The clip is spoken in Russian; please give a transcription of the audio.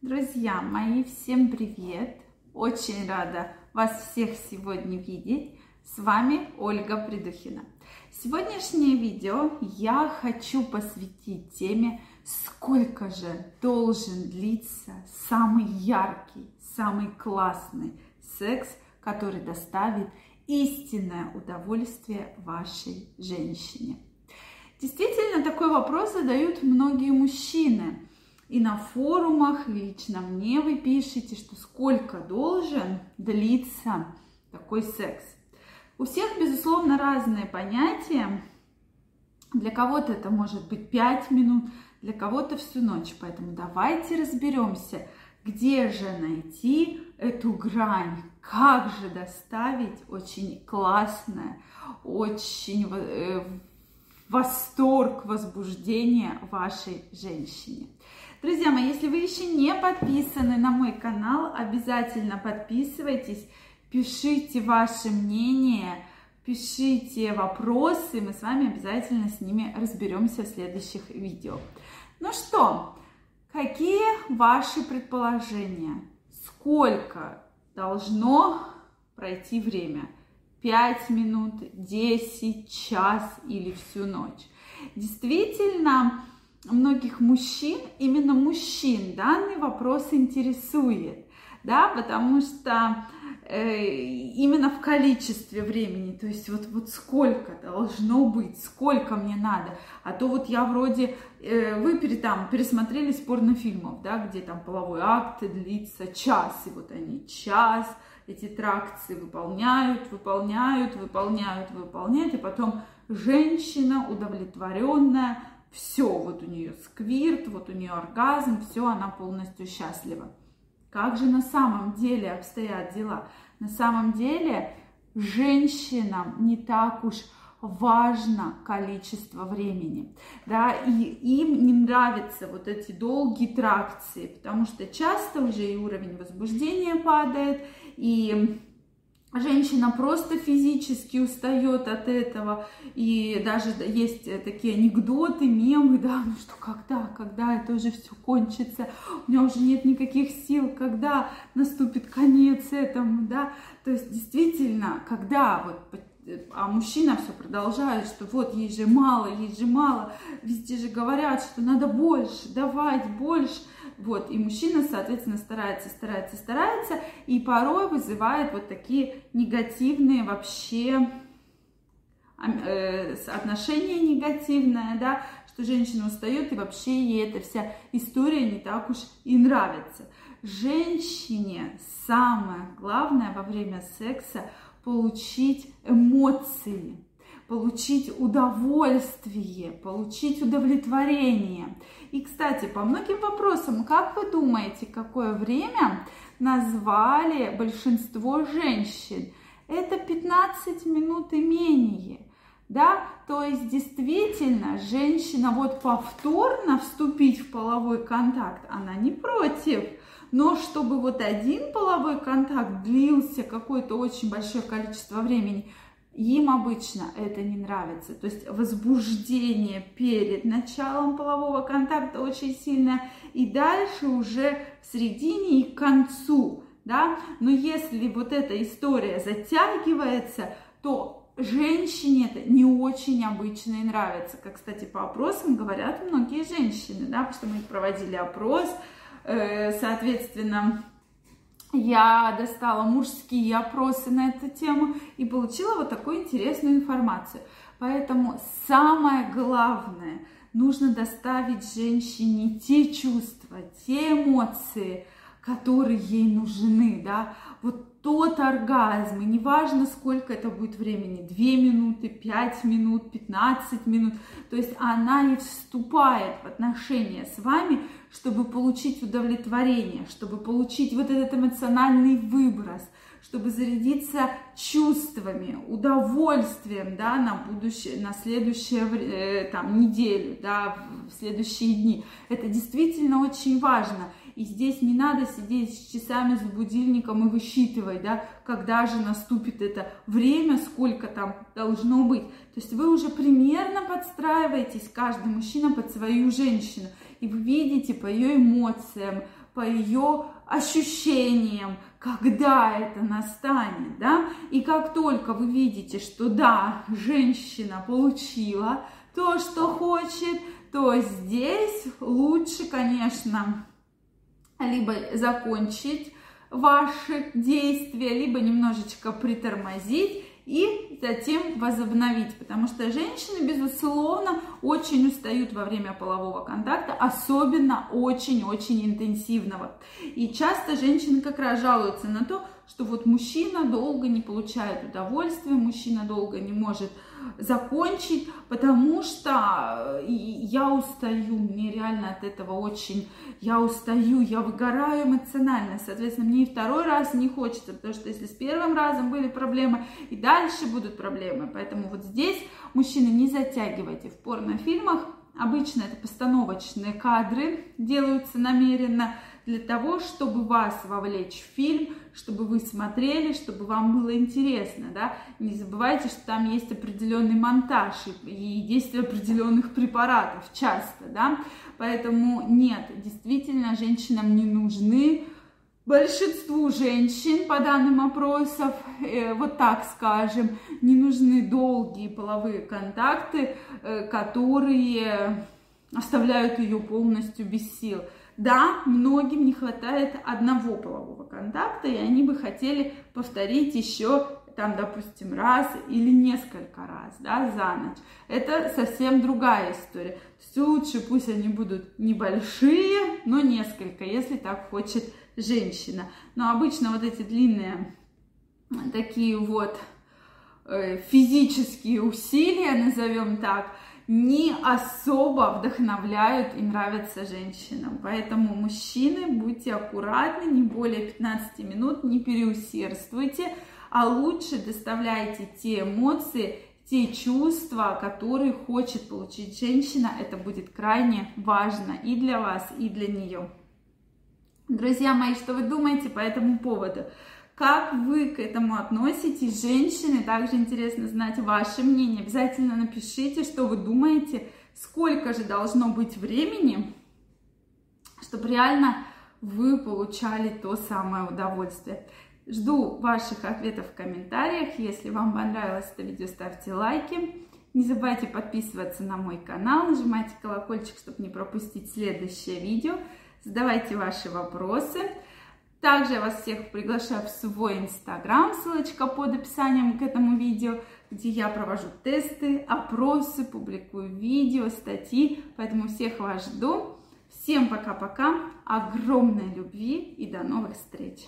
Друзья мои, всем привет! Очень рада вас всех сегодня видеть. С вами Ольга Придухина. Сегодняшнее видео я хочу посвятить теме, сколько же должен длиться самый яркий, самый классный секс, который доставит истинное удовольствие вашей женщине. Действительно, такой вопрос задают многие мужчины. И на форумах, лично мне вы пишете, что сколько должен длиться такой секс. У всех, безусловно, разные понятия. Для кого-то это может быть 5 минут, для кого-то всю ночь. Поэтому давайте разберемся, где же найти эту грань, как же доставить очень классное, очень э, восторг, возбуждение вашей женщине. Друзья мои, если вы еще не подписаны на мой канал, обязательно подписывайтесь, пишите ваше мнение, пишите вопросы, мы с вами обязательно с ними разберемся в следующих видео. Ну что, какие ваши предположения? Сколько должно пройти время? 5 минут, 10, час или всю ночь. Действительно, многих мужчин, именно мужчин данный вопрос интересует, да, потому что э, именно в количестве времени, то есть вот, вот сколько должно быть, сколько мне надо, а то вот я вроде, э, вы пере, там пересмотрели порнофильмов, да, где там половой акт длится час, и вот они час, эти тракции выполняют, выполняют, выполняют, выполняют, и потом женщина удовлетворенная, все, вот у нее сквирт, вот у нее оргазм, все, она полностью счастлива. Как же на самом деле обстоят дела? На самом деле женщинам не так уж важно количество времени, да, и им не нравятся вот эти долгие тракции, потому что часто уже и уровень возбуждения падает, и женщина просто физически устает от этого, и даже есть такие анекдоты, мемы, да, ну что, когда, когда это уже все кончится, у меня уже нет никаких сил, когда наступит конец этому, да, то есть действительно, когда вот а мужчина все продолжает, что вот ей же мало, ей же мало, везде же говорят, что надо больше, давать больше, вот, и мужчина, соответственно, старается, старается, старается, и порой вызывает вот такие негативные вообще э, отношения негативное, да, что женщина устает, и вообще ей эта вся история не так уж и нравится. Женщине самое главное во время секса получить эмоции, получить удовольствие, получить удовлетворение. И, кстати, по многим вопросам, как вы думаете, какое время назвали большинство женщин? Это 15 минут и менее. Да, то есть действительно женщина вот повторно вступить в половой контакт, она не против. Но чтобы вот один половой контакт длился какое-то очень большое количество времени, им обычно это не нравится. То есть возбуждение перед началом полового контакта очень сильное, и дальше уже в середине и к концу. Да? Но если вот эта история затягивается, то женщине это не очень обычно и нравится. Как, кстати, по опросам говорят многие женщины, да, потому что мы проводили опрос, э, соответственно, я достала мужские опросы на эту тему и получила вот такую интересную информацию. Поэтому самое главное, нужно доставить женщине те чувства, те эмоции, которые ей нужны, да, вот тот оргазм, и неважно, сколько это будет времени, 2 минуты, 5 минут, 15 минут, то есть она и вступает в отношения с вами, чтобы получить удовлетворение, чтобы получить вот этот эмоциональный выброс, чтобы зарядиться чувствами, удовольствием, да, на будущее, на следующее, э, там, неделю, да, в следующие дни. Это действительно очень важно. И здесь не надо сидеть с часами с будильником и высчитывать, да, когда же наступит это время, сколько там должно быть. То есть вы уже примерно подстраиваетесь, каждый мужчина под свою женщину. И вы видите по ее эмоциям, по ее ощущениям, когда это настанет, да, и как только вы видите, что да, женщина получила то, что хочет, то здесь лучше, конечно, либо закончить ваши действия, либо немножечко притормозить и затем возобновить, потому что женщины, безусловно, очень устают во время полового контакта, особенно очень-очень интенсивного. И часто женщины как раз жалуются на то, что вот мужчина долго не получает удовольствия, мужчина долго не может закончить, потому что э, я устаю, мне реально от этого очень, я устаю, я выгораю эмоционально, соответственно, мне и второй раз не хочется, потому что если с первым разом были проблемы, и дальше будут проблемы, поэтому вот здесь, мужчины, не затягивайте. В порнофильмах, обычно это постановочные кадры, делаются намеренно, для того, чтобы вас вовлечь в фильм, чтобы вы смотрели, чтобы вам было интересно, да. Не забывайте, что там есть определенный монтаж и действие определенных препаратов часто, да. Поэтому нет, действительно, женщинам не нужны большинству женщин, по данным опросов, э, вот так скажем, не нужны долгие половые контакты, э, которые оставляют ее полностью без сил. Да, многим не хватает одного полового контакта, и они бы хотели повторить еще там, допустим, раз или несколько раз, да, за ночь. Это совсем другая история. Все лучше пусть они будут небольшие, но несколько, если так хочет женщина. Но обычно вот эти длинные такие вот э, физические усилия, назовем так, не особо вдохновляют и нравятся женщинам. Поэтому, мужчины, будьте аккуратны, не более 15 минут, не переусердствуйте, а лучше доставляйте те эмоции, те чувства, которые хочет получить женщина. Это будет крайне важно и для вас, и для нее. Друзья мои, что вы думаете по этому поводу? Как вы к этому относитесь, женщины? Также интересно знать ваше мнение. Обязательно напишите, что вы думаете, сколько же должно быть времени, чтобы реально вы получали то самое удовольствие. Жду ваших ответов в комментариях. Если вам понравилось это видео, ставьте лайки. Не забывайте подписываться на мой канал, нажимайте колокольчик, чтобы не пропустить следующее видео. Задавайте ваши вопросы. Также я вас всех приглашаю в свой инстаграм, ссылочка под описанием к этому видео, где я провожу тесты, опросы, публикую видео, статьи, поэтому всех вас жду. Всем пока-пока, огромной любви и до новых встреч!